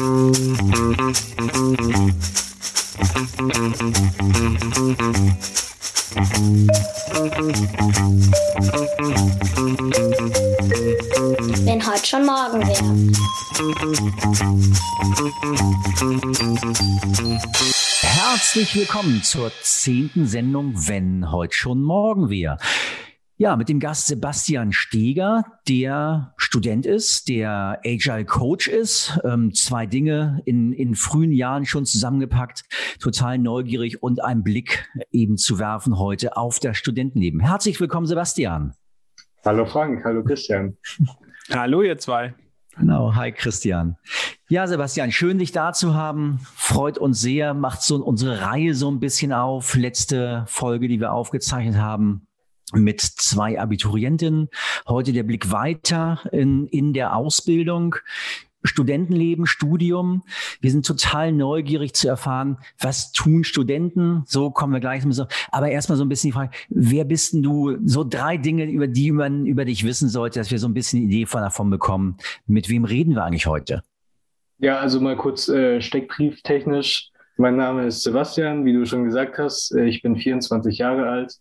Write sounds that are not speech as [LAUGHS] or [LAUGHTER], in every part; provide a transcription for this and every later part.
Wenn heute schon morgen wäre. Herzlich willkommen zur zehnten Sendung, wenn heute schon morgen wäre. Ja, mit dem Gast Sebastian Steger, der Student ist, der Agile Coach ist. Ähm, zwei Dinge in, in frühen Jahren schon zusammengepackt, total neugierig und einen Blick eben zu werfen heute auf das Studentenleben. Herzlich willkommen, Sebastian. Hallo Frank, hallo Christian. [LAUGHS] hallo ihr zwei. Genau, hi Christian. Ja, Sebastian, schön dich da zu haben. Freut uns sehr, macht so unsere Reihe so ein bisschen auf. Letzte Folge, die wir aufgezeichnet haben, mit zwei Abiturientinnen. Heute der Blick weiter in, in der Ausbildung. Studentenleben, Studium. Wir sind total neugierig zu erfahren, was tun Studenten? So kommen wir gleich. Aber erstmal so ein bisschen die Frage, wer bist denn du? So drei Dinge, über die man über dich wissen sollte, dass wir so ein bisschen Idee von davon bekommen. Mit wem reden wir eigentlich heute? Ja, also mal kurz äh, steckbrieftechnisch. Mein Name ist Sebastian, wie du schon gesagt hast. Äh, ich bin 24 Jahre alt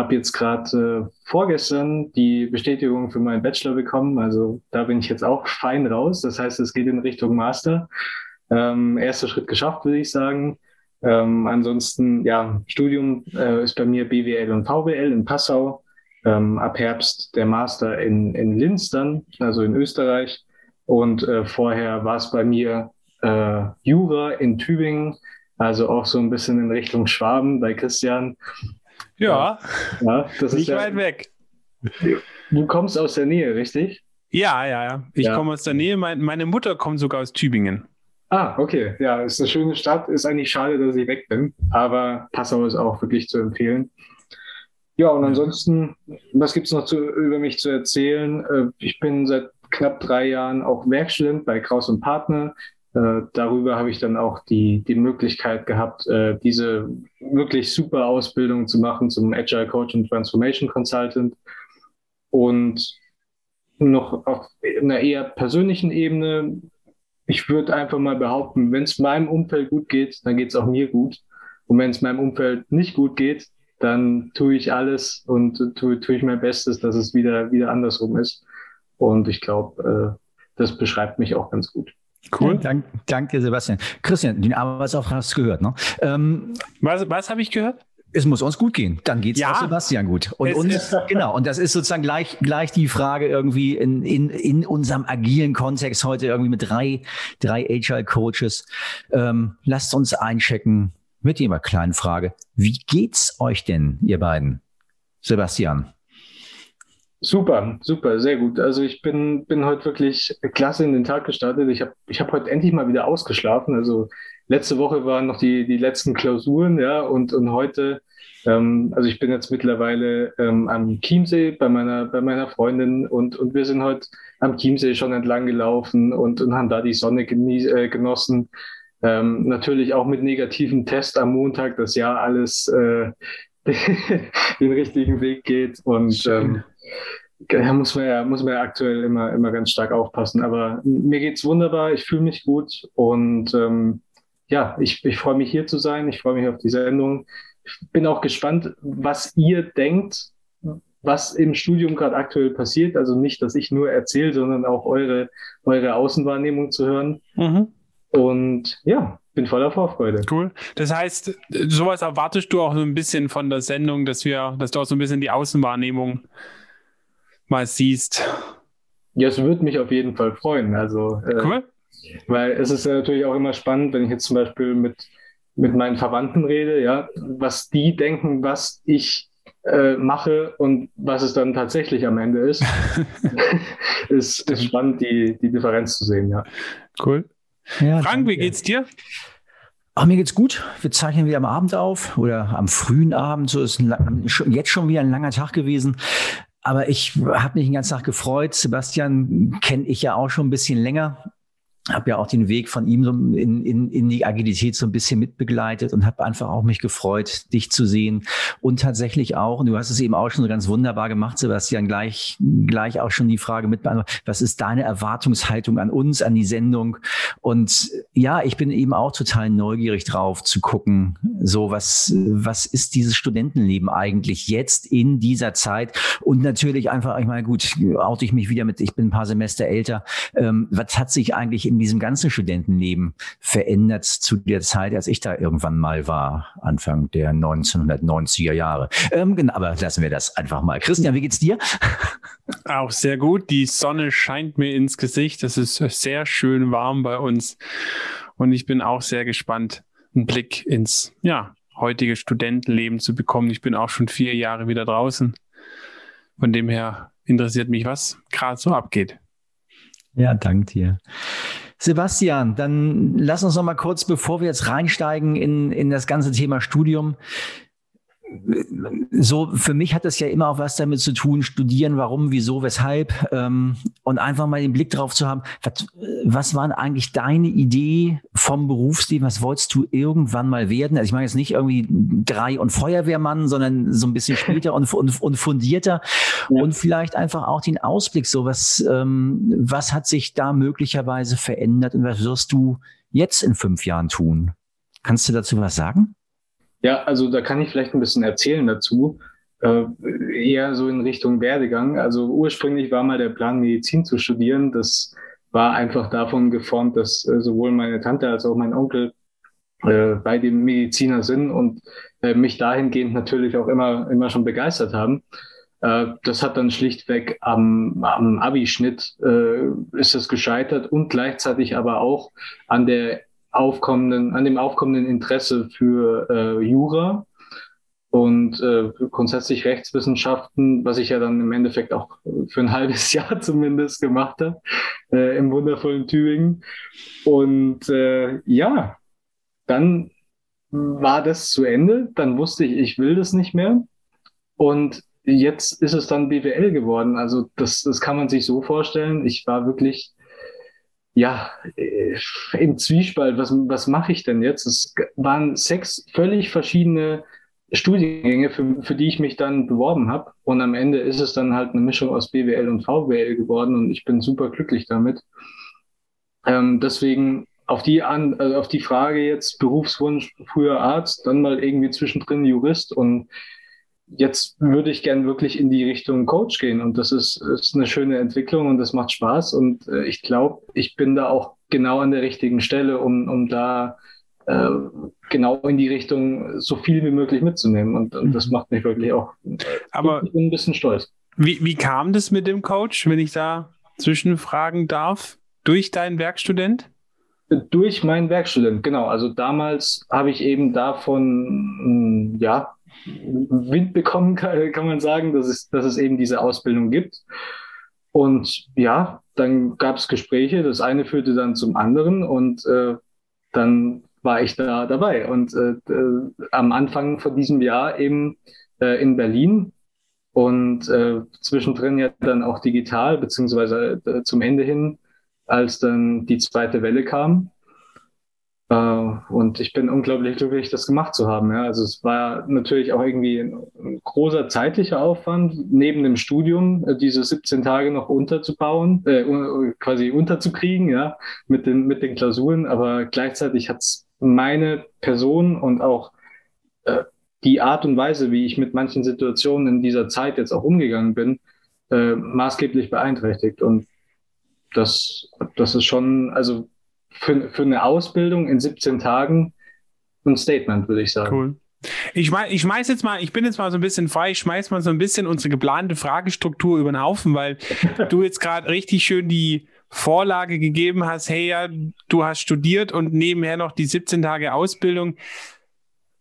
habe jetzt gerade äh, vorgestern die Bestätigung für meinen Bachelor bekommen. Also da bin ich jetzt auch fein raus. Das heißt, es geht in Richtung Master. Ähm, erster Schritt geschafft, würde ich sagen. Ähm, ansonsten, ja, Studium äh, ist bei mir BWL und VWL in Passau. Ähm, ab Herbst der Master in, in Linz dann, also in Österreich. Und äh, vorher war es bei mir äh, Jura in Tübingen, also auch so ein bisschen in Richtung Schwaben bei Christian. Ja, ja das nicht ist weit weg. Du kommst aus der Nähe, richtig? Ja, ja, ja. Ich ja. komme aus der Nähe. Mein, meine Mutter kommt sogar aus Tübingen. Ah, okay. Ja, ist eine schöne Stadt. Ist eigentlich schade, dass ich weg bin. Aber Passau ist auch wirklich zu empfehlen. Ja, und ansonsten, was gibt es noch zu, über mich zu erzählen? Äh, ich bin seit knapp drei Jahren auch Werkstudent bei Kraus und Partner. Äh, darüber habe ich dann auch die, die Möglichkeit gehabt, äh, diese wirklich super Ausbildung zu machen zum Agile Coach und Transformation Consultant. Und noch auf einer eher persönlichen Ebene, ich würde einfach mal behaupten, wenn es meinem Umfeld gut geht, dann geht es auch mir gut. Und wenn es meinem Umfeld nicht gut geht, dann tue ich alles und tue, tue ich mein Bestes, dass es wieder, wieder andersrum ist. Und ich glaube, äh, das beschreibt mich auch ganz gut. Cool. Dank, danke, Sebastian. Christian, den Arbeitsauftrag hast du gehört, ne? Ähm, was was habe ich gehört? Es muss uns gut gehen. Dann geht es ja, auch Sebastian gut. Und uns, [LAUGHS] genau. Und das ist sozusagen gleich, gleich die Frage irgendwie in, in, in unserem agilen Kontext heute irgendwie mit drei, drei Agile Coaches. Ähm, lasst uns einchecken mit jemand kleinen Frage. Wie geht's euch denn, ihr beiden? Sebastian. Super, super, sehr gut. Also ich bin, bin heute wirklich klasse in den Tag gestartet. Ich habe ich hab heute endlich mal wieder ausgeschlafen. Also letzte Woche waren noch die, die letzten Klausuren, ja, und, und heute, ähm, also ich bin jetzt mittlerweile ähm, am Chiemsee bei meiner, bei meiner Freundin und, und wir sind heute am Chiemsee schon entlang gelaufen und, und haben da die Sonne genie, äh, genossen. Ähm, natürlich auch mit negativen Test am Montag, dass ja alles äh, [LAUGHS] den richtigen Weg geht und ähm, da muss man ja, muss man ja aktuell immer, immer ganz stark aufpassen. Aber mir geht's wunderbar, ich fühle mich gut und ähm, ja, ich, ich freue mich hier zu sein, ich freue mich auf die Sendung. Ich bin auch gespannt, was ihr denkt, was im Studium gerade aktuell passiert. Also nicht, dass ich nur erzähle, sondern auch eure, eure Außenwahrnehmung zu hören. Mhm. Und ja, bin voller Vorfreude. Cool. Das heißt, sowas erwartest du auch so ein bisschen von der Sendung, dass wir, dass du auch so ein bisschen die Außenwahrnehmung mal siehst. Ja, es würde mich auf jeden Fall freuen. Also, äh, cool. Weil es ist ja natürlich auch immer spannend, wenn ich jetzt zum Beispiel mit, mit meinen Verwandten rede, ja, was die denken, was ich äh, mache und was es dann tatsächlich am Ende ist, [LAUGHS] [LAUGHS] ist, ist spannend, die, die Differenz zu sehen, ja. Cool. Ja, Frank, wie geht's dir? Ach, mir geht's gut. Wir zeichnen wieder am Abend auf oder am frühen Abend. So ist ein, jetzt schon wieder ein langer Tag gewesen. Aber ich habe mich den ganzen Tag gefreut. Sebastian kenne ich ja auch schon ein bisschen länger habe ja auch den Weg von ihm so in, in, in die Agilität so ein bisschen mitbegleitet und habe einfach auch mich gefreut, dich zu sehen und tatsächlich auch, und du hast es eben auch schon so ganz wunderbar gemacht, Sebastian, gleich, gleich auch schon die Frage mit was ist deine Erwartungshaltung an uns, an die Sendung Und ja, ich bin eben auch total neugierig drauf zu gucken, so was, was ist dieses Studentenleben eigentlich jetzt in dieser Zeit? Und natürlich einfach, ich meine, gut, oute ich mich wieder mit, ich bin ein paar Semester älter. Ähm, was hat sich eigentlich in diesem ganzen Studentenleben verändert zu der Zeit, als ich da irgendwann mal war, Anfang der 1990er Jahre? Ähm, genau, aber lassen wir das einfach mal. Christian, wie geht's dir? [LAUGHS] Auch sehr gut. Die Sonne scheint mir ins Gesicht. Es ist sehr schön warm bei uns. Und ich bin auch sehr gespannt, einen Blick ins, ja, heutige Studentenleben zu bekommen. Ich bin auch schon vier Jahre wieder draußen. Von dem her interessiert mich, was gerade so abgeht. Ja, dank dir. Sebastian, dann lass uns noch mal kurz, bevor wir jetzt reinsteigen in, in das ganze Thema Studium, so für mich hat das ja immer auch was damit zu tun, studieren, warum, wieso, weshalb ähm, und einfach mal den Blick drauf zu haben, was, was waren eigentlich deine Idee vom Berufsleben, was wolltest du irgendwann mal werden? Also ich meine jetzt nicht irgendwie drei und Feuerwehrmann, sondern so ein bisschen später und, und, und fundierter ja. und vielleicht einfach auch den Ausblick, so was, ähm, was hat sich da möglicherweise verändert und was wirst du jetzt in fünf Jahren tun? Kannst du dazu was sagen? Ja, also da kann ich vielleicht ein bisschen erzählen dazu. Äh, eher so in Richtung Werdegang. Also ursprünglich war mal der Plan, Medizin zu studieren. Das war einfach davon geformt, dass äh, sowohl meine Tante als auch mein Onkel äh, beide Mediziner sind und äh, mich dahingehend natürlich auch immer, immer schon begeistert haben. Äh, das hat dann schlichtweg am, am Abischnitt äh, ist es gescheitert und gleichzeitig aber auch an der aufkommenden, an dem aufkommenden Interesse für äh, Jura und äh, grundsätzlich Rechtswissenschaften, was ich ja dann im Endeffekt auch für ein [LAUGHS] halbes Jahr zumindest gemacht habe äh, im wundervollen Tübingen. Und äh, ja, dann war das zu Ende. Dann wusste ich, ich will das nicht mehr. Und jetzt ist es dann BWL geworden. Also das, das kann man sich so vorstellen. Ich war wirklich ja, äh, im Zwiespalt, was, was mache ich denn jetzt? Es waren sechs völlig verschiedene Studiengänge, für, für die ich mich dann beworben habe. Und am Ende ist es dann halt eine Mischung aus BWL und VWL geworden und ich bin super glücklich damit. Ähm, deswegen auf die, an, also auf die Frage jetzt Berufswunsch, früher Arzt, dann mal irgendwie zwischendrin Jurist und jetzt würde ich gern wirklich in die Richtung Coach gehen und das ist, ist eine schöne Entwicklung und das macht Spaß und äh, ich glaube, ich bin da auch genau an der richtigen Stelle, um, um da äh, genau in die Richtung so viel wie möglich mitzunehmen und, und das mhm. macht mich wirklich auch Aber ein bisschen stolz. Wie, wie kam das mit dem Coach, wenn ich da zwischenfragen darf? Durch deinen Werkstudent? Durch meinen Werkstudent, genau. Also damals habe ich eben davon, ja, Wind bekommen, kann, kann man sagen, dass es, dass es eben diese Ausbildung gibt. Und ja, dann gab es Gespräche, das eine führte dann zum anderen und äh, dann war ich da dabei. Und äh, äh, am Anfang von diesem Jahr eben äh, in Berlin und äh, zwischendrin ja dann auch digital, beziehungsweise äh, zum Ende hin, als dann die zweite Welle kam. Äh, und ich bin unglaublich glücklich, das gemacht zu haben. Ja. Also es war natürlich auch irgendwie ein, großer zeitlicher Aufwand, neben dem Studium äh, diese 17 Tage noch unterzubauen, äh, quasi unterzukriegen, ja, mit den, mit den Klausuren. Aber gleichzeitig hat es meine Person und auch äh, die Art und Weise, wie ich mit manchen Situationen in dieser Zeit jetzt auch umgegangen bin, äh, maßgeblich beeinträchtigt. Und das, das ist schon, also für, für eine Ausbildung in 17 Tagen ein Statement, würde ich sagen. Cool. Ich, ich schmeiß jetzt mal, ich bin jetzt mal so ein bisschen frei, ich schmeiß mal so ein bisschen unsere geplante Fragestruktur über den Haufen, weil [LAUGHS] du jetzt gerade richtig schön die Vorlage gegeben hast, hey ja, du hast studiert und nebenher noch die 17 Tage Ausbildung.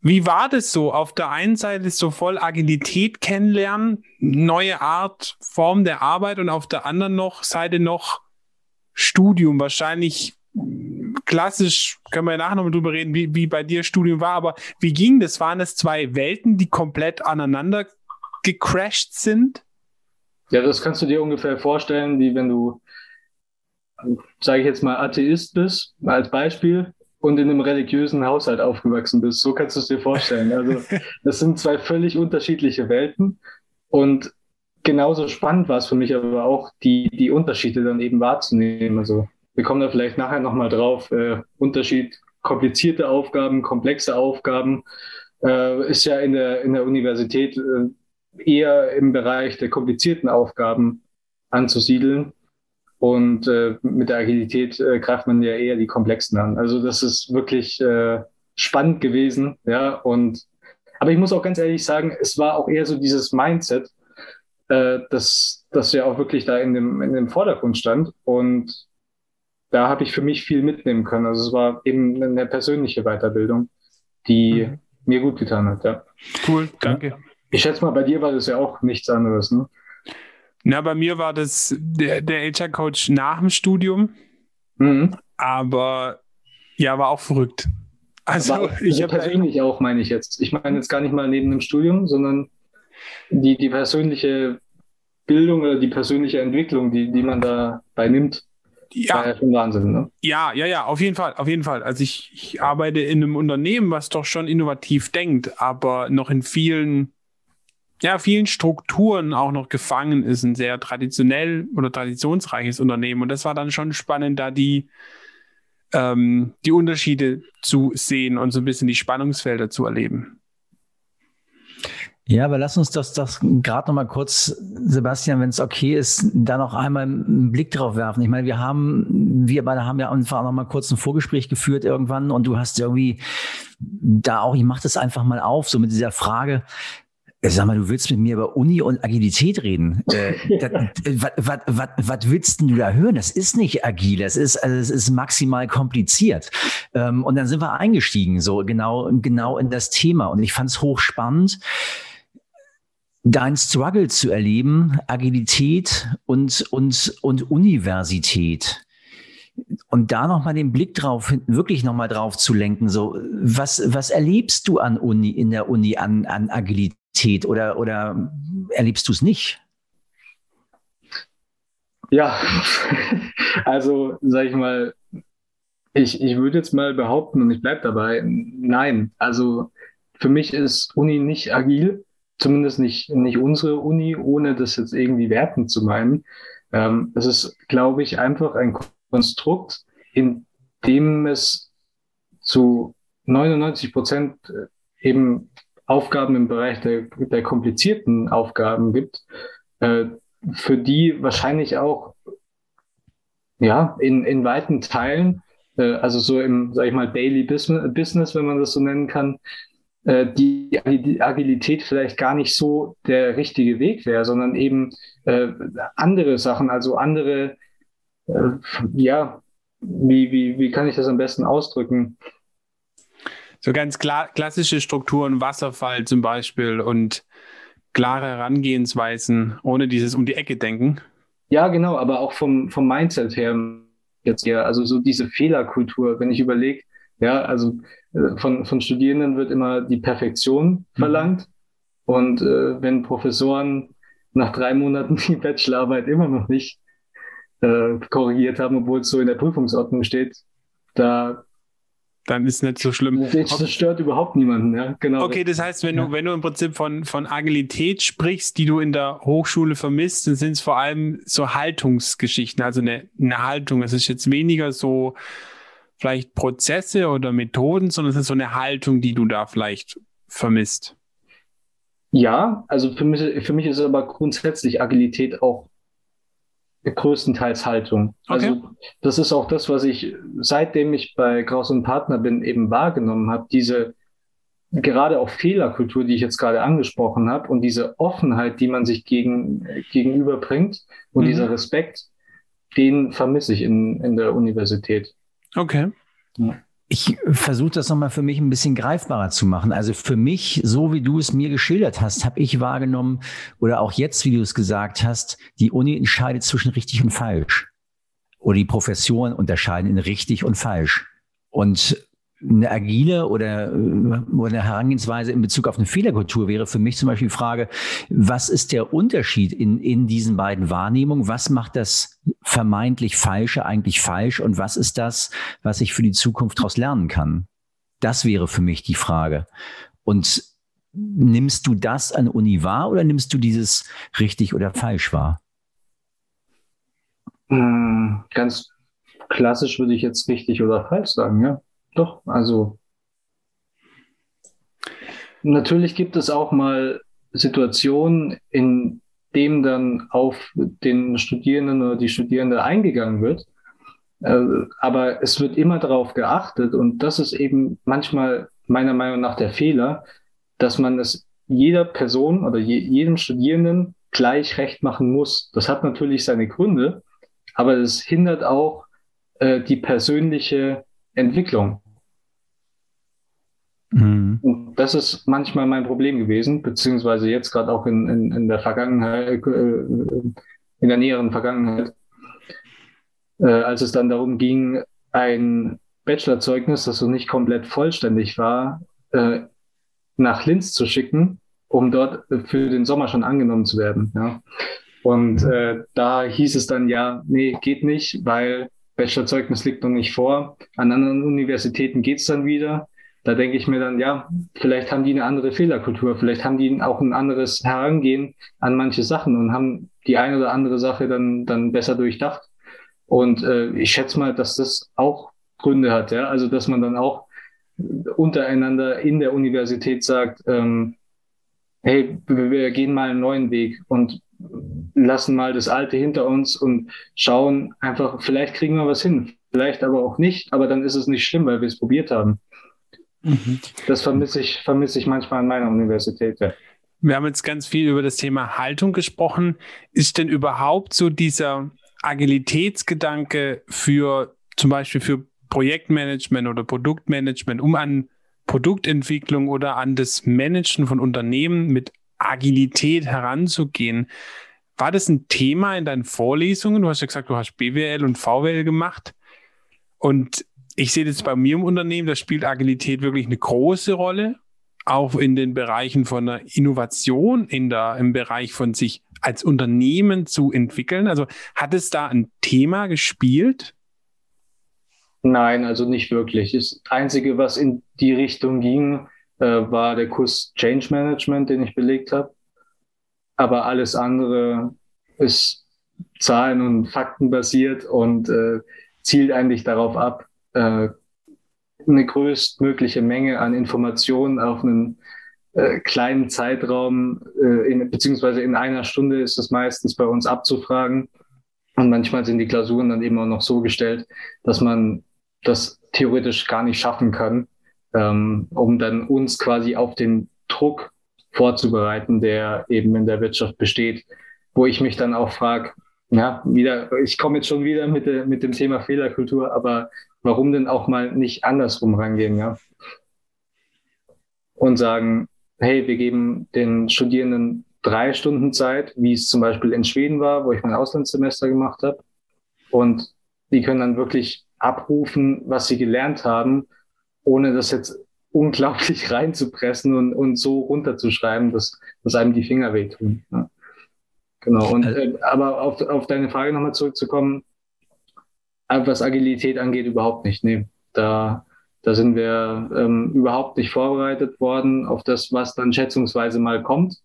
Wie war das so? Auf der einen Seite so voll Agilität kennenlernen, neue Art, Form der Arbeit und auf der anderen noch Seite noch Studium, wahrscheinlich klassisch, können wir ja nachher nochmal drüber reden, wie, wie bei dir Studium war, aber wie ging das? Waren es zwei Welten, die komplett aneinander gecrashed sind? Ja, das kannst du dir ungefähr vorstellen, wie wenn du, sage ich jetzt mal, Atheist bist, als Beispiel, und in einem religiösen Haushalt aufgewachsen bist. So kannst du es dir vorstellen. Also, [LAUGHS] das sind zwei völlig unterschiedliche Welten. Und genauso spannend war es für mich aber auch, die, die Unterschiede dann eben wahrzunehmen. Also, wir kommen da vielleicht nachher nochmal drauf, äh, Unterschied komplizierte Aufgaben, komplexe Aufgaben, äh, ist ja in der, in der Universität äh, eher im Bereich der komplizierten Aufgaben anzusiedeln. Und äh, mit der Agilität äh, greift man ja eher die komplexen an. Also das ist wirklich äh, spannend gewesen, ja. Und aber ich muss auch ganz ehrlich sagen, es war auch eher so dieses Mindset, äh, das, das ja auch wirklich da in dem, in dem Vordergrund stand. Und da habe ich für mich viel mitnehmen können. Also es war eben eine persönliche Weiterbildung, die mhm. mir gut getan hat. Ja. Cool, danke. Ich schätze mal, bei dir war das ja auch nichts anderes, ne? Na, bei mir war das der, der HR-Coach nach dem Studium. Mhm. Aber ja, war auch verrückt. Also, Aber ich habe persönlich auch, meine ich jetzt. Ich meine jetzt gar nicht mal neben dem Studium, sondern die, die persönliche Bildung oder die persönliche Entwicklung, die, die man dabei nimmt. Ja. War ja schon Wahnsinn, ne? Ja, ja, ja, auf jeden Fall, auf jeden Fall. Also ich, ich arbeite in einem Unternehmen, was doch schon innovativ denkt, aber noch in vielen, ja, vielen Strukturen auch noch gefangen ist. Ein sehr traditionell oder traditionsreiches Unternehmen. Und das war dann schon spannend, da die, ähm, die Unterschiede zu sehen und so ein bisschen die Spannungsfelder zu erleben. Ja, aber lass uns das, das gerade noch mal kurz, Sebastian, wenn es okay ist, da noch einmal einen Blick drauf werfen. Ich meine, wir haben, wir beide haben ja einfach noch mal kurz ein Vorgespräch geführt irgendwann und du hast irgendwie da auch, ich mach das einfach mal auf, so mit dieser Frage, äh, Sag mal, du willst mit mir über Uni und Agilität reden. Äh, [LAUGHS] was willst du da hören? Das ist nicht agil, das ist, also es ist maximal kompliziert. Ähm, und dann sind wir eingestiegen, so genau, genau in das Thema. Und ich fand es hochspannend dein Struggle zu erleben, Agilität und, und, und Universität. Und da nochmal den Blick drauf, wirklich nochmal drauf zu lenken, so, was, was erlebst du an Uni, in der Uni an, an Agilität oder, oder erlebst du es nicht? Ja, [LAUGHS] also sag ich mal, ich, ich würde jetzt mal behaupten und ich bleibe dabei, nein. Also für mich ist Uni nicht agil zumindest nicht, nicht unsere Uni, ohne das jetzt irgendwie werten zu meinen. Ähm, es ist, glaube ich, einfach ein Konstrukt, in dem es zu 99 Prozent äh, eben Aufgaben im Bereich der, der komplizierten Aufgaben gibt, äh, für die wahrscheinlich auch ja in, in weiten Teilen, äh, also so im, sag ich mal, Daily Business, wenn man das so nennen kann, die Agilität vielleicht gar nicht so der richtige Weg wäre, sondern eben äh, andere Sachen, also andere, äh, ja, wie, wie, wie kann ich das am besten ausdrücken? So ganz klar, klassische Strukturen, Wasserfall zum Beispiel und klare Herangehensweisen, ohne dieses um die Ecke denken. Ja, genau, aber auch vom, vom Mindset her jetzt eher, also so diese Fehlerkultur, wenn ich überlege, ja, also äh, von, von Studierenden wird immer die Perfektion mhm. verlangt. Mhm. Und äh, wenn Professoren nach drei Monaten [LAUGHS] die Bachelorarbeit immer noch nicht äh, korrigiert haben, obwohl es so in der Prüfungsordnung steht, da dann ist nicht so schlimm. Das stört überhaupt niemanden, ja. Genau. Okay, das heißt, wenn ja. du, wenn du im Prinzip von, von Agilität sprichst, die du in der Hochschule vermisst, dann sind es vor allem so Haltungsgeschichten, also eine, eine Haltung. Es ist jetzt weniger so, vielleicht Prozesse oder Methoden, sondern es ist so eine Haltung, die du da vielleicht vermisst. Ja, also für mich, für mich ist aber grundsätzlich Agilität auch größtenteils Haltung. Okay. Also das ist auch das, was ich seitdem ich bei Kraus und Partner bin eben wahrgenommen habe, diese gerade auch Fehlerkultur, die ich jetzt gerade angesprochen habe und diese Offenheit, die man sich gegen, gegenüberbringt und mhm. dieser Respekt, den vermisse ich in, in der Universität. Okay. Ich versuche das nochmal für mich ein bisschen greifbarer zu machen. Also für mich, so wie du es mir geschildert hast, habe ich wahrgenommen, oder auch jetzt, wie du es gesagt hast, die Uni entscheidet zwischen richtig und falsch. Oder die Professoren unterscheiden in richtig und falsch. Und eine agile oder, oder eine Herangehensweise in Bezug auf eine Fehlerkultur wäre für mich zum Beispiel die Frage, was ist der Unterschied in, in diesen beiden Wahrnehmungen? Was macht das vermeintlich Falsche eigentlich falsch und was ist das, was ich für die Zukunft daraus lernen kann? Das wäre für mich die Frage. Und nimmst du das an Uni wahr oder nimmst du dieses richtig oder falsch wahr? Hm, ganz klassisch würde ich jetzt richtig oder falsch sagen, ja. Doch, also natürlich gibt es auch mal Situationen, in denen dann auf den Studierenden oder die Studierende eingegangen wird. Äh, aber es wird immer darauf geachtet und das ist eben manchmal meiner Meinung nach der Fehler, dass man es jeder Person oder je, jedem Studierenden gleich recht machen muss. Das hat natürlich seine Gründe, aber es hindert auch äh, die persönliche Entwicklung. Mhm. Und das ist manchmal mein Problem gewesen, beziehungsweise jetzt gerade auch in, in, in der Vergangenheit, äh, in der näheren Vergangenheit, äh, als es dann darum ging, ein Bachelorzeugnis, das so nicht komplett vollständig war, äh, nach Linz zu schicken, um dort für den Sommer schon angenommen zu werden. Ja. Und äh, da hieß es dann ja, nee, geht nicht, weil Bachelorzeugnis liegt noch nicht vor. An anderen Universitäten geht's dann wieder. Da denke ich mir dann, ja, vielleicht haben die eine andere Fehlerkultur, vielleicht haben die auch ein anderes Herangehen an manche Sachen und haben die eine oder andere Sache dann, dann besser durchdacht. Und äh, ich schätze mal, dass das auch Gründe hat, ja. Also dass man dann auch untereinander in der Universität sagt, ähm, hey, wir gehen mal einen neuen Weg und lassen mal das Alte hinter uns und schauen einfach, vielleicht kriegen wir was hin, vielleicht aber auch nicht, aber dann ist es nicht schlimm, weil wir es probiert haben. Mhm. Das vermisse ich, vermisse ich manchmal an meiner Universität. Ja. Wir haben jetzt ganz viel über das Thema Haltung gesprochen. Ist denn überhaupt so dieser Agilitätsgedanke für zum Beispiel für Projektmanagement oder Produktmanagement, um an Produktentwicklung oder an das Managen von Unternehmen mit Agilität heranzugehen. War das ein Thema in deinen Vorlesungen? Du hast ja gesagt, du hast BWL und VWL gemacht. Und ich sehe das bei mir im Unternehmen, da spielt Agilität wirklich eine große Rolle, auch in den Bereichen von der Innovation, in der, im Bereich von sich als Unternehmen zu entwickeln. Also hat es da ein Thema gespielt? Nein, also nicht wirklich. Das Einzige, was in die Richtung ging, äh, war der Kurs Change Management, den ich belegt habe. Aber alles andere ist Zahlen- und Fakten basiert und äh, zielt eigentlich darauf ab, äh, eine größtmögliche Menge an Informationen auf einen äh, kleinen Zeitraum, äh, in, beziehungsweise in einer Stunde ist es meistens bei uns abzufragen. Und manchmal sind die Klausuren dann eben auch noch so gestellt, dass man das theoretisch gar nicht schaffen kann, ähm, um dann uns quasi auf den Druck vorzubereiten, der eben in der Wirtschaft besteht, wo ich mich dann auch frage, ja, wieder, ich komme jetzt schon wieder mit, de, mit dem Thema Fehlerkultur, aber warum denn auch mal nicht andersrum rangehen, ja? Und sagen, hey, wir geben den Studierenden drei Stunden Zeit, wie es zum Beispiel in Schweden war, wo ich mein Auslandssemester gemacht habe. Und die können dann wirklich abrufen, was sie gelernt haben, ohne das jetzt unglaublich [LAUGHS] reinzupressen und, und so runterzuschreiben, dass, dass einem die Finger wehtun. Ja. Genau. Und, äh, aber auf, auf deine Frage nochmal zurückzukommen, was Agilität angeht, überhaupt nicht. Nee, da, da sind wir ähm, überhaupt nicht vorbereitet worden auf das, was dann schätzungsweise mal kommt.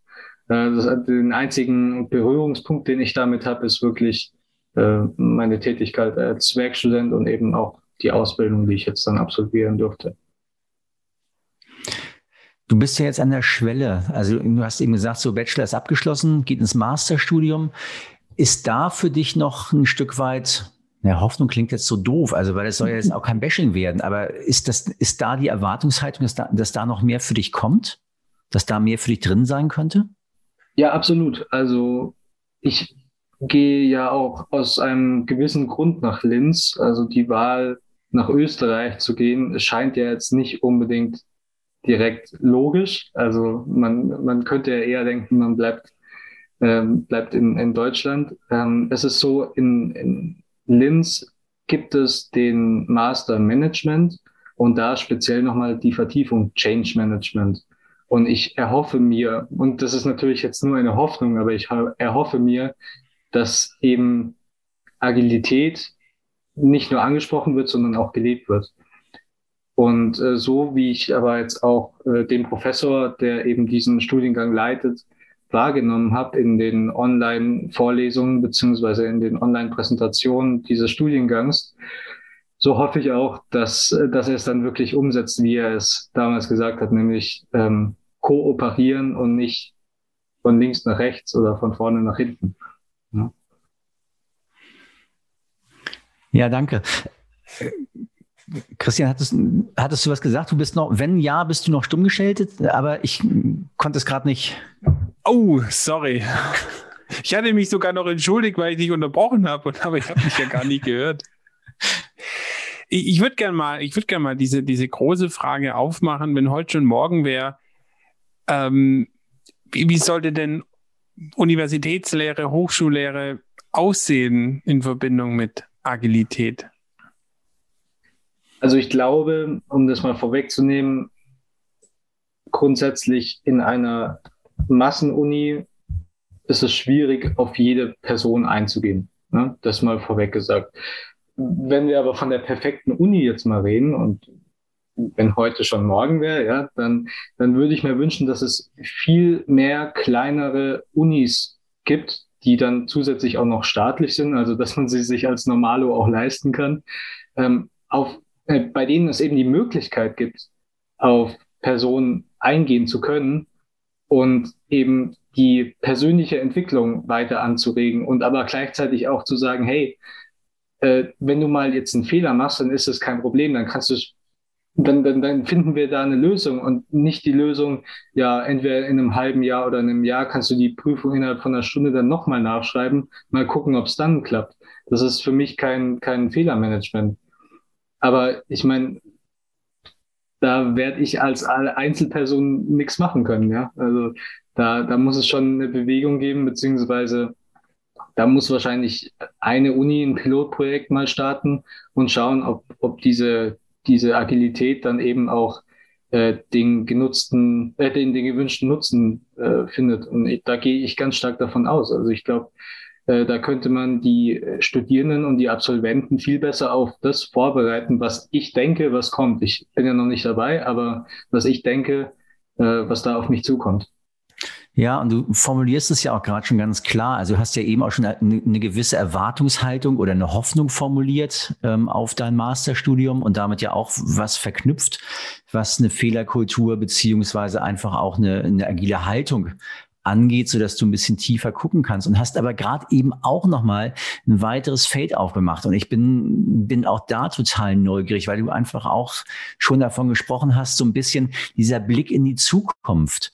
Äh, das, den einzigen Berührungspunkt, den ich damit habe, ist wirklich äh, meine Tätigkeit als Werkstudent und eben auch die Ausbildung, die ich jetzt dann absolvieren durfte. Du bist ja jetzt an der Schwelle. Also du hast eben gesagt, so Bachelor ist abgeschlossen, geht ins Masterstudium. Ist da für dich noch ein Stück weit, ja, Hoffnung klingt jetzt so doof, also weil es soll ja jetzt [LAUGHS] auch kein Bashing werden, aber ist das, ist da die Erwartungshaltung, dass da, dass da noch mehr für dich kommt? Dass da mehr für dich drin sein könnte? Ja, absolut. Also ich gehe ja auch aus einem gewissen Grund nach Linz. Also die Wahl nach Österreich zu gehen, scheint ja jetzt nicht unbedingt direkt logisch. Also man, man könnte ja eher denken, man bleibt, ähm, bleibt in, in Deutschland. Ähm, es ist so, in, in Linz gibt es den Master Management und da speziell nochmal die Vertiefung Change Management. Und ich erhoffe mir, und das ist natürlich jetzt nur eine Hoffnung, aber ich erhoffe mir, dass eben Agilität nicht nur angesprochen wird, sondern auch gelebt wird. Und äh, so wie ich aber jetzt auch äh, den Professor, der eben diesen Studiengang leitet, wahrgenommen habe in den Online-Vorlesungen beziehungsweise in den Online-Präsentationen dieses Studiengangs, so hoffe ich auch, dass, dass er es dann wirklich umsetzt, wie er es damals gesagt hat, nämlich ähm, kooperieren und nicht von links nach rechts oder von vorne nach hinten. Ja, ja danke. Christian, hattest, hattest du was gesagt? Du bist noch, wenn ja, bist du noch stumm geschaltet, aber ich konnte es gerade nicht. Oh, sorry. Ich hatte mich sogar noch entschuldigt, weil ich dich unterbrochen habe, aber ich habe mich ja gar nicht gehört. Ich, ich würde gerne mal, ich würde gerne mal diese, diese große Frage aufmachen, wenn heute schon morgen wäre, ähm, wie, wie sollte denn Universitätslehre, Hochschullehre aussehen in Verbindung mit Agilität? Also ich glaube, um das mal vorwegzunehmen, grundsätzlich in einer Massenuni ist es schwierig, auf jede Person einzugehen. Ne? Das mal vorweg gesagt. Wenn wir aber von der perfekten Uni jetzt mal reden und wenn heute schon morgen wäre, ja, dann, dann würde ich mir wünschen, dass es viel mehr kleinere Unis gibt, die dann zusätzlich auch noch staatlich sind, also dass man sie sich als Normalo auch leisten kann, ähm, auf, äh, bei denen es eben die Möglichkeit gibt, auf Personen eingehen zu können und eben die persönliche Entwicklung weiter anzuregen und aber gleichzeitig auch zu sagen, hey, äh, wenn du mal jetzt einen Fehler machst, dann ist es kein Problem, dann kannst du dann, dann, dann finden wir da eine Lösung und nicht die Lösung, ja, entweder in einem halben Jahr oder in einem Jahr kannst du die Prüfung innerhalb von einer Stunde dann nochmal nachschreiben, mal gucken, ob es dann klappt. Das ist für mich kein, kein Fehlermanagement. Aber ich meine, da werde ich als Einzelperson nichts machen können, ja. Also da, da muss es schon eine Bewegung geben, beziehungsweise da muss wahrscheinlich eine Uni ein Pilotprojekt mal starten und schauen, ob, ob diese, diese Agilität dann eben auch äh, den genutzten, äh, den, den gewünschten Nutzen äh, findet. Und ich, da gehe ich ganz stark davon aus. Also ich glaube, da könnte man die Studierenden und die Absolventen viel besser auf das vorbereiten, was ich denke, was kommt. Ich bin ja noch nicht dabei, aber was ich denke, äh, was da auf mich zukommt. Ja, und du formulierst es ja auch gerade schon ganz klar. Also du hast ja eben auch schon eine, eine gewisse Erwartungshaltung oder eine Hoffnung formuliert ähm, auf dein Masterstudium und damit ja auch was verknüpft, was eine Fehlerkultur beziehungsweise einfach auch eine, eine agile Haltung angeht, so dass du ein bisschen tiefer gucken kannst und hast aber gerade eben auch noch mal ein weiteres Feld aufgemacht und ich bin bin auch da total neugierig, weil du einfach auch schon davon gesprochen hast, so ein bisschen dieser Blick in die Zukunft.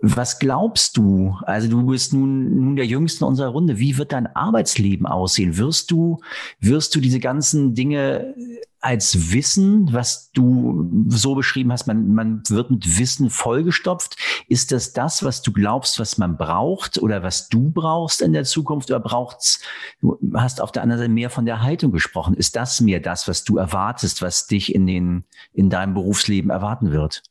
Was glaubst du? Also du bist nun, nun der Jüngste unserer Runde. Wie wird dein Arbeitsleben aussehen? Wirst du, wirst du diese ganzen Dinge als Wissen, was du so beschrieben hast, man, man wird mit Wissen vollgestopft. Ist das das, was du glaubst, was man braucht oder was du brauchst in der Zukunft oder braucht's, du hast auf der anderen Seite mehr von der Haltung gesprochen. Ist das mehr das, was du erwartest, was dich in den, in deinem Berufsleben erwarten wird?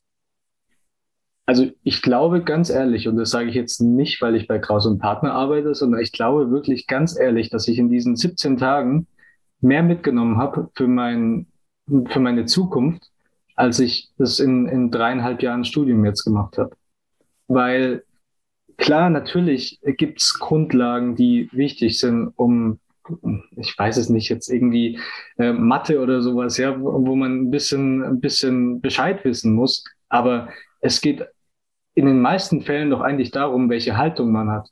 Also ich glaube ganz ehrlich, und das sage ich jetzt nicht, weil ich bei Kraus und Partner arbeite, sondern ich glaube wirklich ganz ehrlich, dass ich in diesen 17 Tagen mehr mitgenommen habe für, mein, für meine Zukunft, als ich das in, in dreieinhalb Jahren Studium jetzt gemacht habe. Weil klar, natürlich gibt's Grundlagen, die wichtig sind, um ich weiß es nicht, jetzt irgendwie äh, Mathe oder sowas, ja, wo, wo man ein bisschen, ein bisschen Bescheid wissen muss. Aber es geht in den meisten Fällen doch eigentlich darum, welche Haltung man hat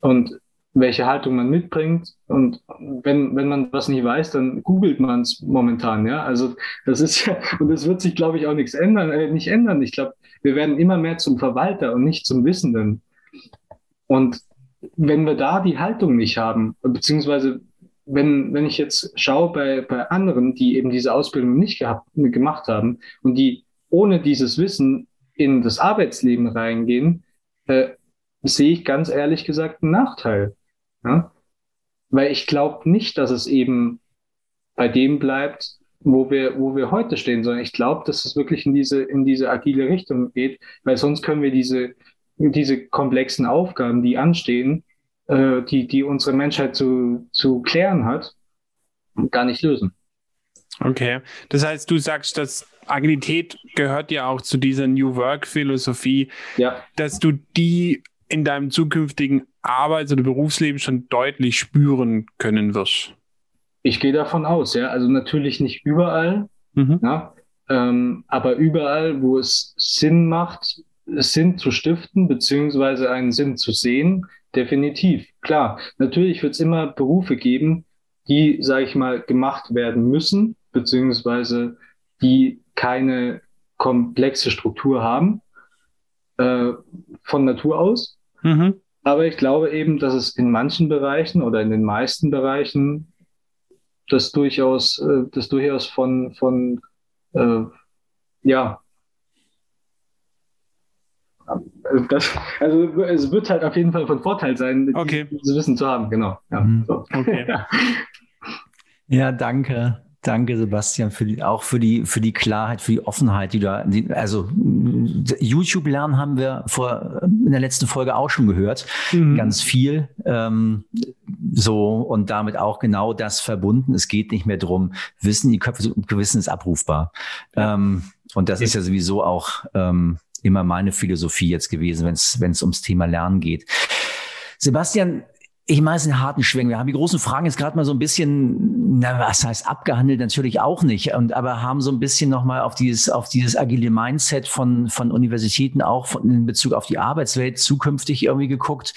und welche Haltung man mitbringt. Und wenn, wenn man was nicht weiß, dann googelt man es momentan, ja. Also das ist ja, [LAUGHS] und das wird sich, glaube ich, auch nichts ändern, äh, nicht ändern. Ich glaube, wir werden immer mehr zum Verwalter und nicht zum Wissenden. Und wenn wir da die Haltung nicht haben, beziehungsweise wenn, wenn ich jetzt schaue bei, bei anderen, die eben diese Ausbildung nicht gehabt, gemacht haben und die ohne dieses Wissen in das Arbeitsleben reingehen, äh, sehe ich ganz ehrlich gesagt einen Nachteil. Ja? Weil ich glaube nicht, dass es eben bei dem bleibt, wo wir, wo wir heute stehen, sondern ich glaube, dass es wirklich in diese, in diese agile Richtung geht, weil sonst können wir diese, diese komplexen Aufgaben, die anstehen, äh, die, die unsere Menschheit zu, zu klären hat, gar nicht lösen. Okay. Das heißt, du sagst, dass Agilität gehört ja auch zu dieser New Work-Philosophie, ja. dass du die in deinem zukünftigen Arbeits- oder Berufsleben schon deutlich spüren können wirst. ich gehe davon aus, ja. Also natürlich nicht überall, mhm. ja, ähm, aber überall, wo es Sinn macht, Sinn zu stiften, beziehungsweise einen Sinn zu sehen, definitiv. Klar, natürlich wird es immer Berufe geben, die, sage ich mal, gemacht werden müssen, beziehungsweise die keine komplexe Struktur haben äh, von Natur aus. Mhm. Aber ich glaube eben, dass es in manchen Bereichen oder in den meisten Bereichen das durchaus, äh, das durchaus von, von äh, ja, das, also es wird halt auf jeden Fall von Vorteil sein, okay. dieses Wissen zu haben, genau. Ja, mhm. so. okay. [LAUGHS] ja, danke. Danke, Sebastian, für die, auch für die, für die Klarheit, für die Offenheit, die da, die, also YouTube lernen haben wir vor, in der letzten Folge auch schon gehört. Mhm. Ganz viel. Ähm, so und damit auch genau das verbunden. Es geht nicht mehr drum, Wissen, die Köpfe, Gewissen ist abrufbar. Ja. Ähm, und das ja. ist ja sowieso auch ähm, immer meine Philosophie jetzt gewesen, wenn es wenn es ums Thema Lernen geht. Sebastian, ich meine, es sind harten Schwingen. Wir haben die großen Fragen jetzt gerade mal so ein bisschen, na, was heißt abgehandelt? Natürlich auch nicht. Und, aber haben so ein bisschen nochmal auf dieses, auf dieses agile Mindset von, von Universitäten auch von, in Bezug auf die Arbeitswelt zukünftig irgendwie geguckt.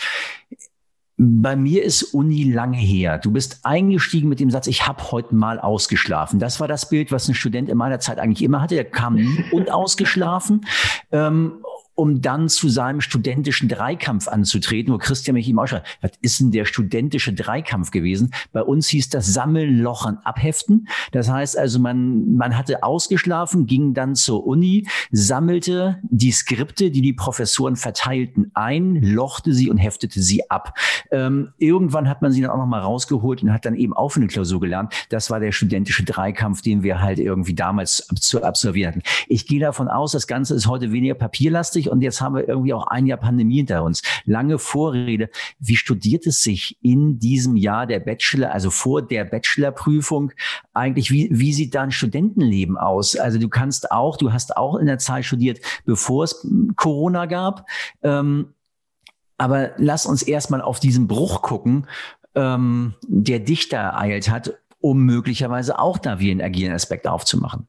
Bei mir ist Uni lange her. Du bist eingestiegen mit dem Satz, ich habe heute mal ausgeschlafen. Das war das Bild, was ein Student in meiner Zeit eigentlich immer hatte. Der kam nie [LAUGHS] und ausgeschlafen. Ähm, um dann zu seinem studentischen Dreikampf anzutreten, wo Christian mich ihm auch schreibt, was ist denn der studentische Dreikampf gewesen? Bei uns hieß das Sammeln, Lochern, Abheften. Das heißt also, man, man hatte ausgeschlafen, ging dann zur Uni, sammelte die Skripte, die die Professoren verteilten, ein, lochte sie und heftete sie ab. Ähm, irgendwann hat man sie dann auch nochmal rausgeholt und hat dann eben auch für eine Klausur gelernt. Das war der studentische Dreikampf, den wir halt irgendwie damals zu absolvieren hatten. Ich gehe davon aus, das Ganze ist heute weniger papierlastig, 2020 und jetzt haben wir irgendwie auch ein Jahr Pandemie hinter uns. Lange Vorrede. Wie studiert es sich in diesem Jahr der Bachelor, also vor der Bachelorprüfung eigentlich? Wie, wie sieht da ein Studentenleben aus? Also du kannst auch, du hast auch in der Zeit studiert, bevor es Corona gab. Ähm, aber lass uns erstmal auf diesen Bruch gucken, ähm, der dich da ereilt hat, um möglicherweise auch da wie einen agilen Aspekt aufzumachen.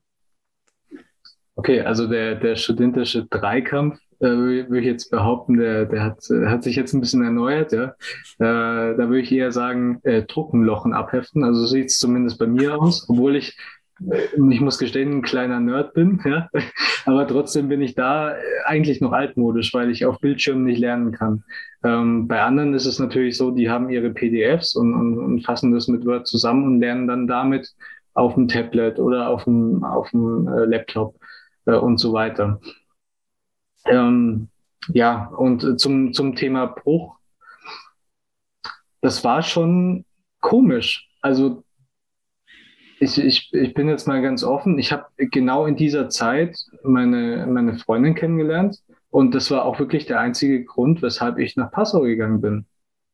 Okay, also der, der studentische Dreikampf, äh, würde ich jetzt behaupten, der, der hat, hat sich jetzt ein bisschen erneuert, ja. Äh, da würde ich eher sagen, äh, Druckenlochen abheften. Also so sieht es zumindest bei mir aus, obwohl ich, äh, ich muss gestehen, ein kleiner Nerd bin, [LAUGHS] ja. Aber trotzdem bin ich da äh, eigentlich noch altmodisch, weil ich auf Bildschirmen nicht lernen kann. Ähm, bei anderen ist es natürlich so, die haben ihre PDFs und, und, und fassen das mit Word zusammen und lernen dann damit auf dem Tablet oder auf dem, auf dem äh, Laptop äh, und so weiter. Ähm, ja, und zum, zum Thema Bruch, das war schon komisch. Also ich, ich, ich bin jetzt mal ganz offen, ich habe genau in dieser Zeit meine, meine Freundin kennengelernt und das war auch wirklich der einzige Grund, weshalb ich nach Passau gegangen bin.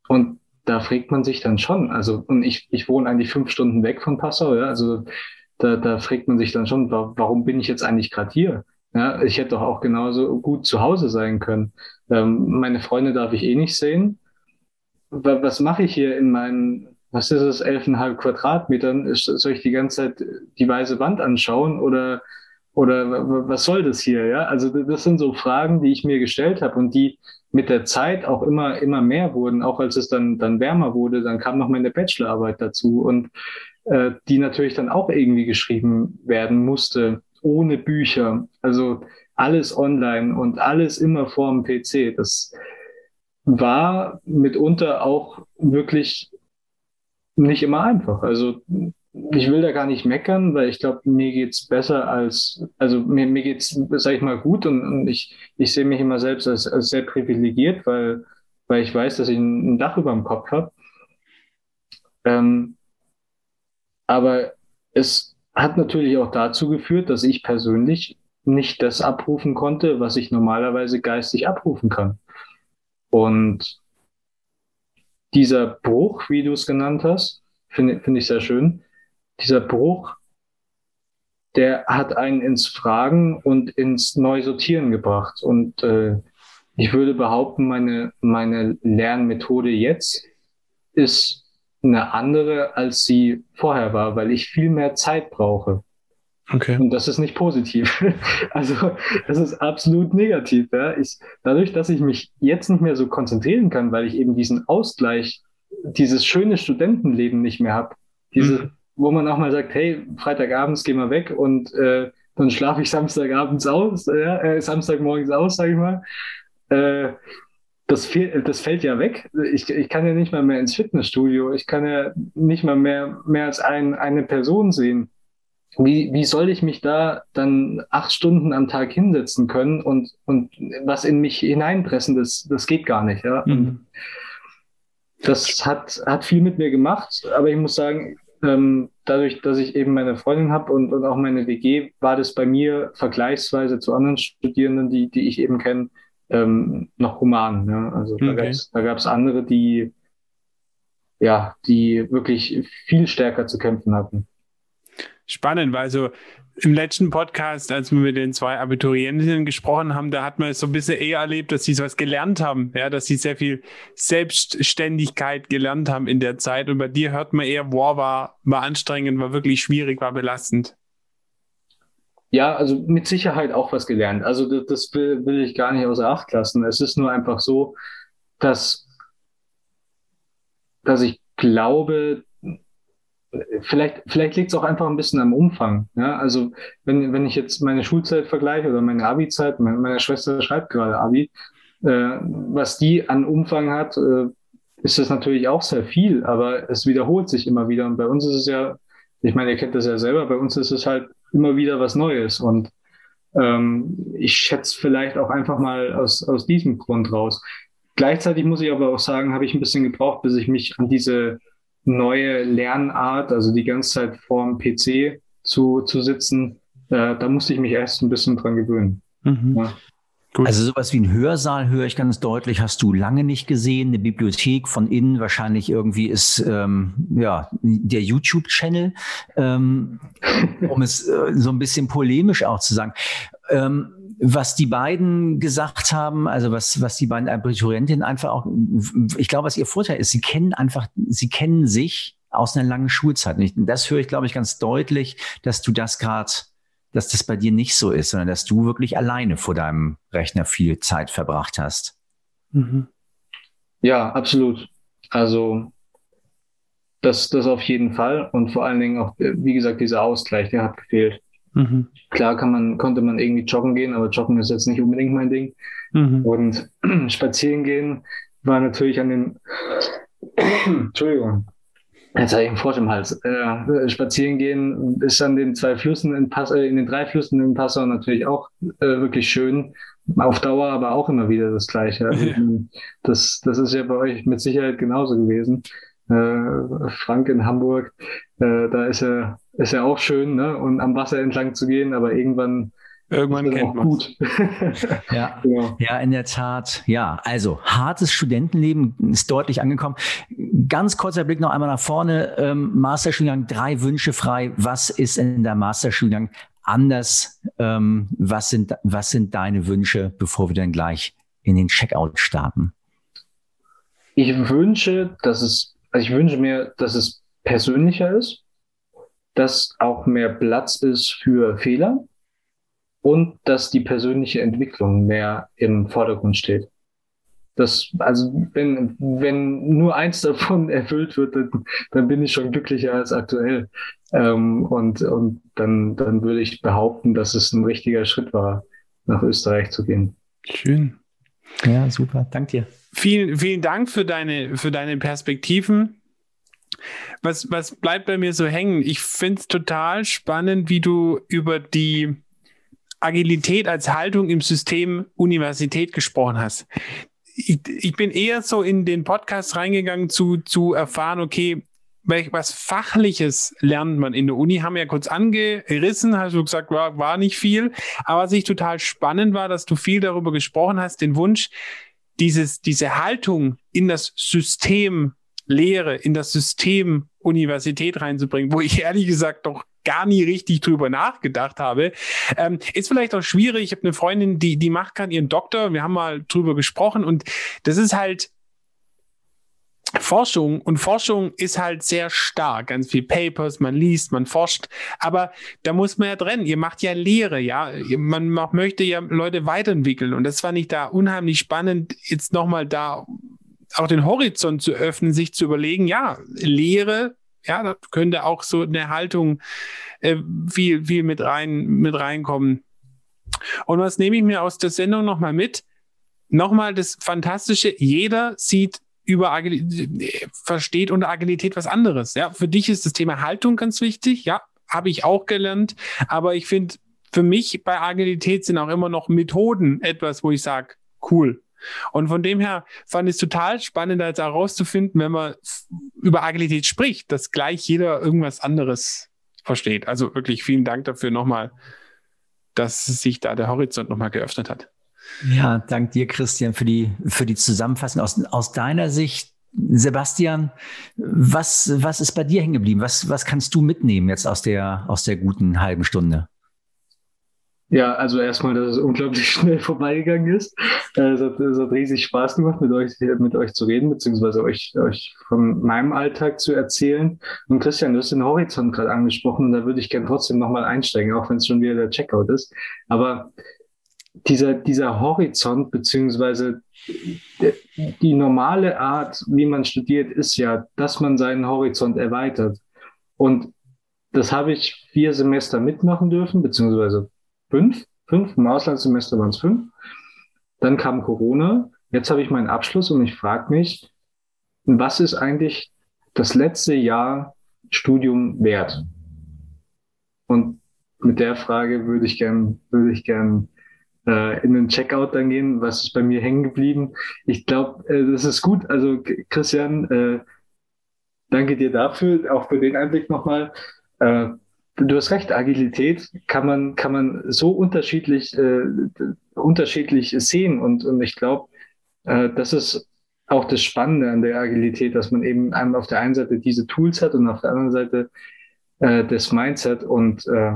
Und da fragt man sich dann schon, also und ich, ich wohne eigentlich fünf Stunden weg von Passau, ja, also da, da fragt man sich dann schon, warum bin ich jetzt eigentlich gerade hier? Ja, ich hätte doch auch genauso gut zu Hause sein können. Ähm, meine Freunde darf ich eh nicht sehen. Was mache ich hier in meinen, was ist es, elfeinhalb Quadratmetern? Soll ich die ganze Zeit die weiße Wand anschauen oder, oder was soll das hier? Ja, also das sind so Fragen, die ich mir gestellt habe und die mit der Zeit auch immer, immer mehr wurden. Auch als es dann, dann wärmer wurde, dann kam noch meine Bachelorarbeit dazu und äh, die natürlich dann auch irgendwie geschrieben werden musste ohne Bücher. Also alles online und alles immer vorm PC. Das war mitunter auch wirklich nicht immer einfach. Also ich will da gar nicht meckern, weil ich glaube, mir geht's besser als, also mir, mir geht's, sag ich mal, gut und, und ich, ich sehe mich immer selbst als, als sehr privilegiert, weil, weil ich weiß, dass ich ein, ein Dach über dem Kopf habe. Ähm, aber es hat natürlich auch dazu geführt, dass ich persönlich nicht das abrufen konnte, was ich normalerweise geistig abrufen kann. Und dieser Bruch, wie du es genannt hast, finde find ich sehr schön, dieser Bruch, der hat einen ins Fragen und ins Neusortieren gebracht. Und äh, ich würde behaupten, meine, meine Lernmethode jetzt ist eine andere, als sie vorher war, weil ich viel mehr Zeit brauche. Okay. Und das ist nicht positiv. [LAUGHS] Also das ist absolut negativ. Ja. Ich, dadurch, dass ich mich jetzt nicht mehr so konzentrieren kann, weil ich eben diesen Ausgleich, dieses schöne Studentenleben nicht mehr habe, diese, mhm. wo man auch mal sagt, hey, Freitagabends gehen wir weg und äh, dann schlafe ich Samstagabends aus, äh, Samstagmorgens aus, sag ich mal. Äh, das, fehl, das fällt ja weg. Ich, ich kann ja nicht mal mehr ins Fitnessstudio. Ich kann ja nicht mal mehr, mehr als ein, eine Person sehen. Wie, wie soll ich mich da dann acht Stunden am Tag hinsetzen können und, und was in mich hineinpressen, das, das geht gar nicht. Ja? Mhm. Das hat, hat viel mit mir gemacht, aber ich muss sagen, ähm, dadurch, dass ich eben meine Freundin habe und, und auch meine WG, war das bei mir vergleichsweise zu anderen Studierenden, die, die ich eben kenne, ähm, noch human. Ne? Also okay. da gab es andere, die ja, die wirklich viel stärker zu kämpfen hatten spannend, weil so im letzten Podcast, als wir mit den zwei Abiturientinnen gesprochen haben, da hat man es so ein bisschen eher erlebt, dass sie sowas gelernt haben, ja, dass sie sehr viel Selbstständigkeit gelernt haben in der Zeit. Und bei dir hört man eher, wow, war, war anstrengend, war wirklich schwierig, war belastend. Ja, also mit Sicherheit auch was gelernt. Also das, das will, will ich gar nicht außer Acht lassen. Es ist nur einfach so, dass, dass ich glaube, vielleicht, vielleicht liegt es auch einfach ein bisschen am Umfang. Ja? Also wenn, wenn ich jetzt meine Schulzeit vergleiche oder meine Abi-Zeit, meine, meine Schwester schreibt gerade Abi, äh, was die an Umfang hat, äh, ist das natürlich auch sehr viel, aber es wiederholt sich immer wieder. Und bei uns ist es ja, ich meine, ihr kennt das ja selber, bei uns ist es halt immer wieder was Neues. Und ähm, ich schätze vielleicht auch einfach mal aus, aus diesem Grund raus. Gleichzeitig muss ich aber auch sagen, habe ich ein bisschen gebraucht, bis ich mich an diese neue Lernart, also die ganze Zeit vorm PC zu, zu sitzen, äh, da musste ich mich erst ein bisschen dran gewöhnen. Mhm. Ja. Also sowas wie ein Hörsaal höre ich ganz deutlich, hast du lange nicht gesehen. Eine Bibliothek von innen wahrscheinlich irgendwie ist ähm, ja der YouTube-Channel, ähm, um es äh, so ein bisschen polemisch auch zu sagen. Ähm, was die beiden gesagt haben, also was, was die beiden Abiturientinnen einfach auch, ich glaube, was ihr Vorteil ist, sie kennen einfach, sie kennen sich aus einer langen Schulzeit. Und das höre ich, glaube ich, ganz deutlich, dass du das gerade, dass das bei dir nicht so ist, sondern dass du wirklich alleine vor deinem Rechner viel Zeit verbracht hast. Mhm. Ja, absolut. Also das, das auf jeden Fall. Und vor allen Dingen auch, wie gesagt, dieser Ausgleich, der hat gefehlt. Mhm. Klar kann man, konnte man irgendwie joggen gehen, aber joggen ist jetzt nicht unbedingt mein Ding. Mhm. Und [CLEARS THROAT] spazieren gehen war natürlich an den, [CLEARS THROAT] Entschuldigung, jetzt habe ich einen Frosch im Hals. Äh, spazieren gehen ist an den zwei Flüssen in Pass, äh, in den drei Flüssen in Passau natürlich auch äh, wirklich schön. Auf Dauer aber auch immer wieder das Gleiche. Also, [LAUGHS] das, das ist ja bei euch mit Sicherheit genauso gewesen. Äh, Frank in Hamburg, äh, da ist er ist ja auch schön, ne? Und am Wasser entlang zu gehen, aber irgendwann Irgendwann kennt man gut. [LAUGHS] ja, genau. ja, in der Tat. Ja, also hartes Studentenleben ist deutlich angekommen. Ganz kurzer Blick noch einmal nach vorne. Ähm, Masterstudiengang, drei Wünsche frei. Was ist in der Masterstudiengang anders? Ähm, was, sind, was sind deine Wünsche, bevor wir dann gleich in den Checkout starten? Ich wünsche, dass es, also ich wünsche mir, dass es persönlicher ist dass auch mehr Platz ist für Fehler und dass die persönliche Entwicklung mehr im Vordergrund steht. Das, also wenn, wenn nur eins [LAUGHS] davon erfüllt wird, dann, dann bin ich schon glücklicher als aktuell. Ähm, und und dann, dann würde ich behaupten, dass es ein richtiger Schritt war, nach Österreich zu gehen. Schön. Ja, super. Dank dir. Vielen, vielen Dank für deine, für deine Perspektiven was, was bleibt bei mir so hängen? Ich finde es total spannend, wie du über die Agilität als Haltung im System Universität gesprochen hast. Ich, ich bin eher so in den Podcast reingegangen zu, zu erfahren, okay, was Fachliches lernt man in der Uni, haben wir ja kurz angerissen, hast du gesagt, war, war nicht viel. Aber was ich total spannend war, dass du viel darüber gesprochen hast, den Wunsch, dieses, diese Haltung in das System Lehre in das System Universität reinzubringen, wo ich ehrlich gesagt doch gar nie richtig drüber nachgedacht habe. Ähm, ist vielleicht auch schwierig. Ich habe eine Freundin, die, die macht gerade ihren Doktor. Wir haben mal drüber gesprochen und das ist halt, Forschung und Forschung ist halt sehr stark, ganz viel Papers, man liest, man forscht, aber da muss man ja trennen. Ihr macht ja Lehre, ja, man möchte ja Leute weiterentwickeln und das fand ich da unheimlich spannend, jetzt nochmal da auch den Horizont zu öffnen, sich zu überlegen, ja, Lehre, ja, da könnte auch so eine Haltung äh, viel, viel mit rein, mit reinkommen. Und was nehme ich mir aus der Sendung nochmal mit? Nochmal das Fantastische, jeder sieht über Agilität, versteht unter Agilität was anderes. Ja, für dich ist das Thema Haltung ganz wichtig. Ja, habe ich auch gelernt. Aber ich finde, für mich bei Agilität sind auch immer noch Methoden etwas, wo ich sage, cool. Und von dem her fand ich es total spannend, als herauszufinden, wenn man über Agilität spricht, dass gleich jeder irgendwas anderes versteht. Also wirklich vielen Dank dafür nochmal, dass sich da der Horizont nochmal geöffnet hat. Ja, dank dir, Christian, für die, für die Zusammenfassung. Aus, aus deiner Sicht, Sebastian, was, was ist bei dir hängen geblieben? Was, was kannst du mitnehmen jetzt aus der, aus der guten halben Stunde? Ja, also erstmal, dass es unglaublich [LAUGHS] schnell vorbeigegangen ist. Äh, es hat, es hat riesig Spaß gemacht, mit euch, mit euch zu reden, beziehungsweise euch, euch von meinem Alltag zu erzählen. Und Christian, du hast den Horizont gerade angesprochen und da würde ich gerne trotzdem nochmal einsteigen, auch wenn es schon wieder der Checkout ist. Aber dieser, dieser Horizont beziehungsweise die normale Art, wie man studiert, ist ja, dass man seinen Horizont erweitert. Und das habe ich vier Semester mitmachen dürfen, beziehungsweise fünf. Fünf, im Auslandssemester waren es fünf. Dann kam Corona. Jetzt habe ich meinen Abschluss und ich frage mich, was ist eigentlich das letzte Jahr Studium wert? Und mit der Frage würde ich gern, würde ich gern äh, in den Checkout dann gehen. Was ist bei mir hängen geblieben? Ich glaube, äh, das ist gut. Also Christian, äh, danke dir dafür, auch für den Einblick nochmal. Äh, du hast recht, Agilität kann man, kann man so unterschiedlich, äh, unterschiedlich sehen. Und, und ich glaube, äh, das ist auch das Spannende an der Agilität, dass man eben auf der einen Seite diese Tools hat und auf der anderen Seite äh, das Mindset. Und äh,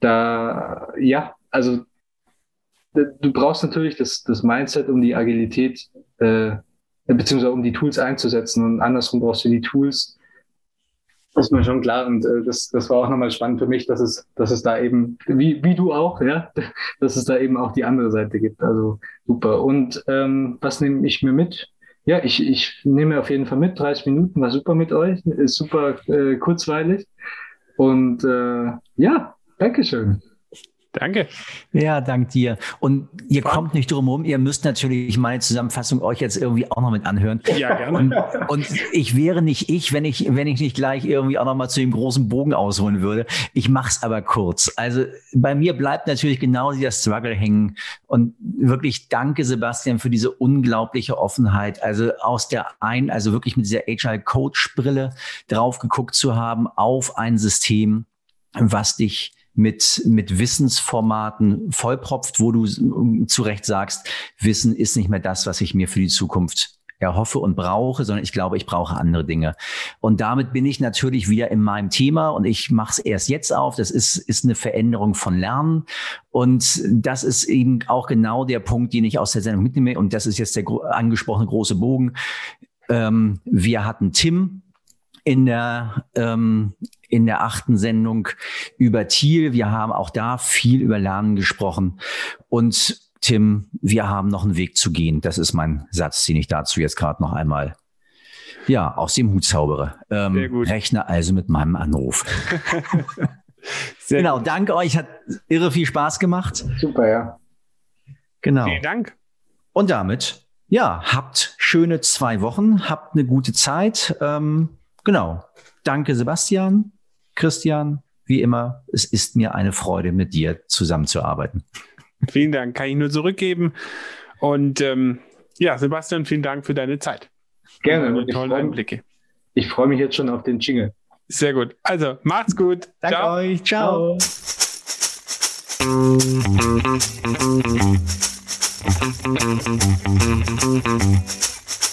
da, ja, also du brauchst natürlich das, das Mindset, um die Agilität, äh, beziehungsweise um die Tools einzusetzen und andersrum brauchst du die Tools. Ist mir schon klar und äh, das, das war auch nochmal spannend für mich, dass es, dass es da eben, wie, wie du auch, ja, [LAUGHS] dass es da eben auch die andere Seite gibt. Also super. Und ähm, was nehme ich mir mit? Ja, ich, ich nehme auf jeden Fall mit. 30 Minuten war super mit euch, ist super äh, kurzweilig. Und äh, ja, Dankeschön. Danke. Ja, dank dir. Und ihr Frank. kommt nicht drum herum, ihr müsst natürlich meine Zusammenfassung euch jetzt irgendwie auch noch mit anhören. Ja, gerne. Und, und, ich wäre nicht ich, wenn ich, wenn ich nicht gleich irgendwie auch noch mal zu dem großen Bogen ausholen würde. Ich mach's aber kurz. Also bei mir bleibt natürlich genau dieser Struggle hängen. Und wirklich danke, Sebastian, für diese unglaubliche Offenheit. Also aus der ein, also wirklich mit dieser Agile Coach Brille drauf geguckt zu haben auf ein System, was dich mit, mit Wissensformaten vollpropft, wo du zu Recht sagst, Wissen ist nicht mehr das, was ich mir für die Zukunft erhoffe und brauche, sondern ich glaube, ich brauche andere Dinge. Und damit bin ich natürlich wieder in meinem Thema und ich mache es erst jetzt auf. Das ist, ist eine Veränderung von Lernen. Und das ist eben auch genau der Punkt, den ich aus der Sendung mitnehme. Und das ist jetzt der angesprochene große Bogen. Ähm, wir hatten Tim in der ähm, in der achten Sendung über Thiel. Wir haben auch da viel über Lernen gesprochen. Und Tim, wir haben noch einen Weg zu gehen. Das ist mein Satz, den ich dazu jetzt gerade noch einmal ja, aus dem Hut zaubere. Ähm, rechne also mit meinem Anruf. [LAUGHS] genau, gut. danke euch. Hat irre viel Spaß gemacht. Super, ja. Genau. Vielen Dank. Und damit, ja, habt schöne zwei Wochen, habt eine gute Zeit. Ähm, genau. Danke, Sebastian. Christian, wie immer, es ist mir eine Freude, mit dir zusammenzuarbeiten. Vielen Dank, kann ich nur zurückgeben. Und ähm, ja, Sebastian, vielen Dank für deine Zeit. Gerne. Und tolle Einblicke. Ich freue mich jetzt schon auf den Jingle. Sehr gut. Also, macht's gut. Danke Ciao. euch. Ciao.